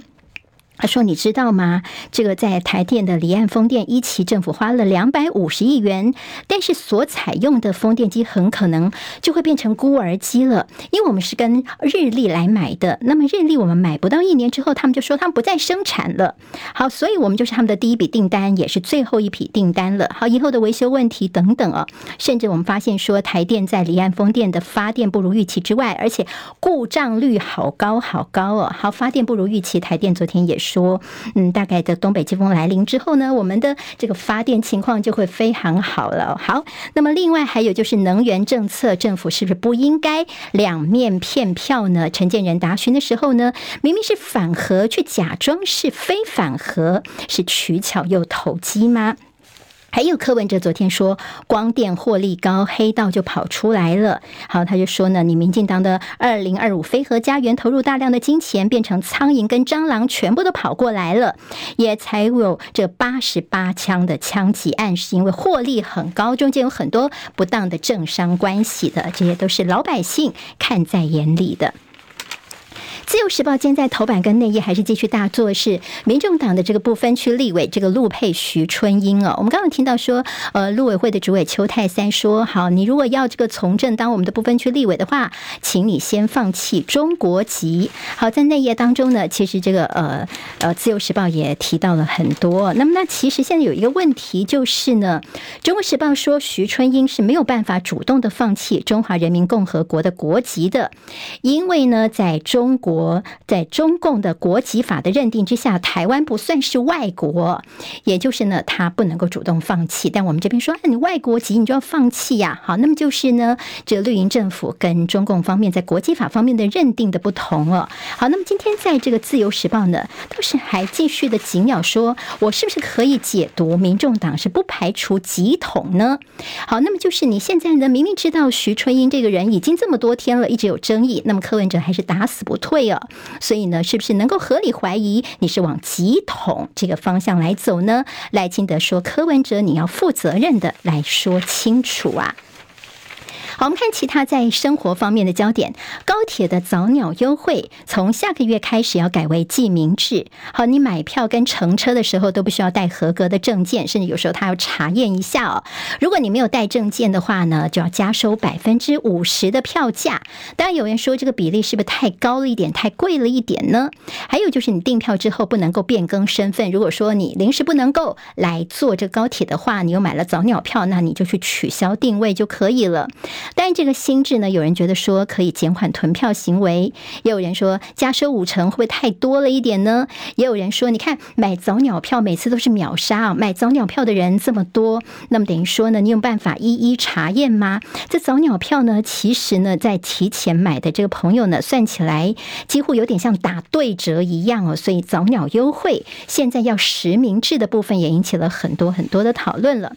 他说：“你知道吗？这个在台电的离岸风电一期，政府花了两百五十亿元，但是所采用的风电机很可能就会变成孤儿机了，因为我们是跟日立来买的。那么日立我们买不到一年之后，他们就说他们不再生产了。好，所以我们就是他们的第一笔订单，也是最后一笔订单了。好，以后的维修问题等等哦，甚至我们发现说台电在离岸风电的发电不如预期之外，而且故障率好高好高哦。好，发电不如预期，台电昨天也是。”说，嗯，大概的东北季风来临之后呢，我们的这个发电情况就会非常好了。好，那么另外还有就是能源政策，政府是不是不应该两面骗票呢？陈建仁答询的时候呢，明明是反核，却假装是非反核，是取巧又投机吗？还有柯文哲昨天说光电获利高，黑道就跑出来了。好，他就说呢，你民进党的二零二五非核家园投入大量的金钱，变成苍蝇跟蟑螂，全部都跑过来了，也才有这八十八枪的枪击案，是因为获利很高，中间有很多不当的政商关系的，这些都是老百姓看在眼里的。自由时报今天在头版跟内页还是继续大做，是民众党的这个不分区立委这个陆配徐春英哦。我们刚刚听到说，呃，陆委会的主委邱泰三说，好，你如果要这个从政当我们的不分区立委的话，请你先放弃中国籍。好，在内页当中呢，其实这个呃呃，自由时报也提到了很多。那么，那其实现在有一个问题就是呢，中国时报说徐春英是没有办法主动的放弃中华人民共和国的国籍的，因为呢，在中国。国在中共的国籍法的认定之下，台湾不算是外国，也就是呢，他不能够主动放弃。但我们这边说，你外国籍你就要放弃呀。好，那么就是呢，这绿营政府跟中共方面在国籍法方面的认定的不同了。好，那么今天在这个自由时报呢，倒是还继续的紧咬说，我是不是可以解读民众党是不排除极统呢？好，那么就是你现在呢，明明知道徐春英这个人已经这么多天了，一直有争议，那么柯文哲还是打死不退。所以呢，是不是能够合理怀疑你是往极统这个方向来走呢？赖清德说：“柯文哲，你要负责任的来说清楚啊。”好，我们看其他在生活方面的焦点。高铁的早鸟优惠从下个月开始要改为记名制。好，你买票跟乘车的时候都不需要带合格的证件，甚至有时候他要查验一下哦。如果你没有带证件的话呢，就要加收百分之五十的票价。当然有人说这个比例是不是太高了一点，太贵了一点呢？还有就是你订票之后不能够变更身份。如果说你临时不能够来坐这高铁的话，你又买了早鸟票，那你就去取消定位就可以了。但这个心智呢，有人觉得说可以减缓囤票行为，也有人说加收五成会不会太多了一点呢？也有人说，你看买早鸟票每次都是秒杀啊，买早鸟票的人这么多，那么等于说呢，你有办法一一查验吗？这早鸟票呢，其实呢，在提前买的这个朋友呢，算起来几乎有点像打对折一样哦，所以早鸟优惠现在要实名制的部分也引起了很多很多的讨论了。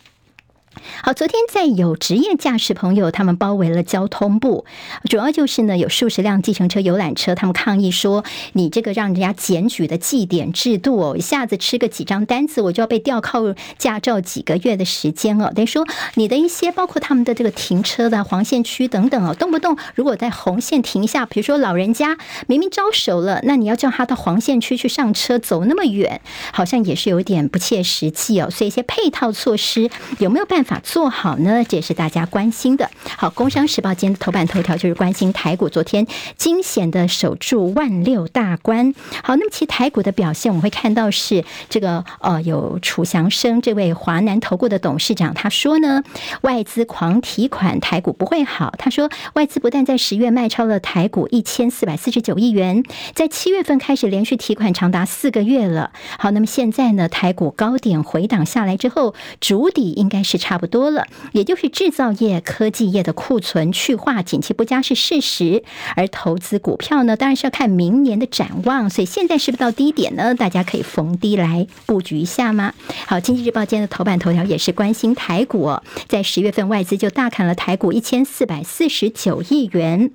好，昨天在有职业驾驶朋友，他们包围了交通部，主要就是呢有数十辆计程车、游览车，他们抗议说，你这个让人家检举的记点制度哦，一下子吃个几张单子，我就要被吊扣驾照几个月的时间哦。等于说你的一些包括他们的这个停车的黄线区等等哦，动不动如果在红线停下，比如说老人家明明招手了，那你要叫他到黄线区去上车，走那么远，好像也是有点不切实际哦。所以一些配套措施有没有办法？做好呢，这也是大家关心的。好，《工商时报》今天的头版头条就是关心台股昨天惊险的守住万六大关。好，那么其实台股的表现，我们会看到是这个呃，有楚祥生这位华南投顾的董事长，他说呢，外资狂提款，台股不会好。他说，外资不但在十月卖超了台股一千四百四十九亿元，在七月份开始连续提款长达四个月了。好，那么现在呢，台股高点回档下来之后，筑底应该是差差不多。了，也就是制造业、科技业的库存去化，景气不佳是事实。而投资股票呢，当然是要看明年的展望。所以现在是不是到低点呢？大家可以逢低来布局一下吗？好，《经济日报》今天的头版头条也是关心台股，在十月份外资就大砍了台股一千四百四十九亿元。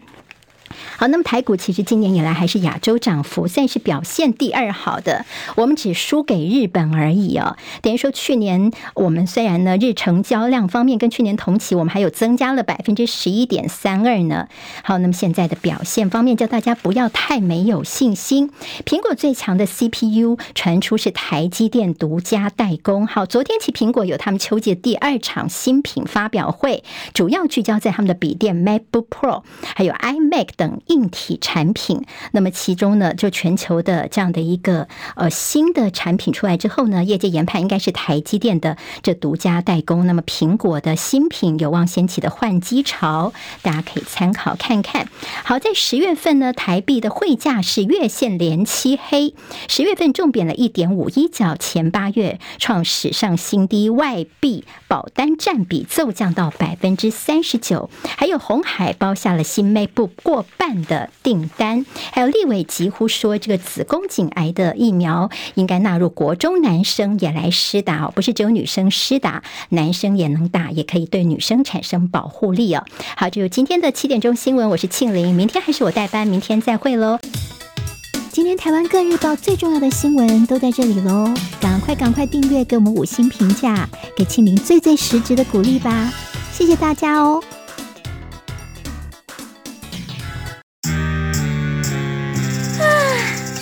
好，那么台股其实今年以来还是亚洲涨幅算是表现第二好的，我们只输给日本而已哦。等于说去年我们虽然呢日成交量方面跟去年同期我们还有增加了百分之十一点三二呢。好，那么现在的表现方面，叫大家不要太没有信心。苹果最强的 CPU 传出是台积电独家代工。好，昨天起苹果有他们秋季第二场新品发表会，主要聚焦在他们的笔电 MacBook Pro 还有 iMac 等。等硬体产品，那么其中呢，就全球的这样的一个呃新的产品出来之后呢，业界研判应该是台积电的这独家代工。那么苹果的新品有望掀起的换机潮，大家可以参考看看。好，在十月份呢，台币的汇价是月线连七黑，十月份重贬了一点五一角，前八月创史上新低，外币保单占比骤降到百分之三十九，还有红海包下了新 MacBook 过半的订单，还有立委疾呼说，这个子宫颈癌的疫苗应该纳入国中男生也来施打哦，不是只有女生施打，男生也能打，也可以对女生产生保护力哦。好，就是今天的七点钟新闻，我是庆玲，明天还是我代班，明天再会喽。今天台湾各日报最重要的新闻都在这里喽，赶快赶快订阅，给我们五星评价，给庆玲最最实质的鼓励吧，谢谢大家哦。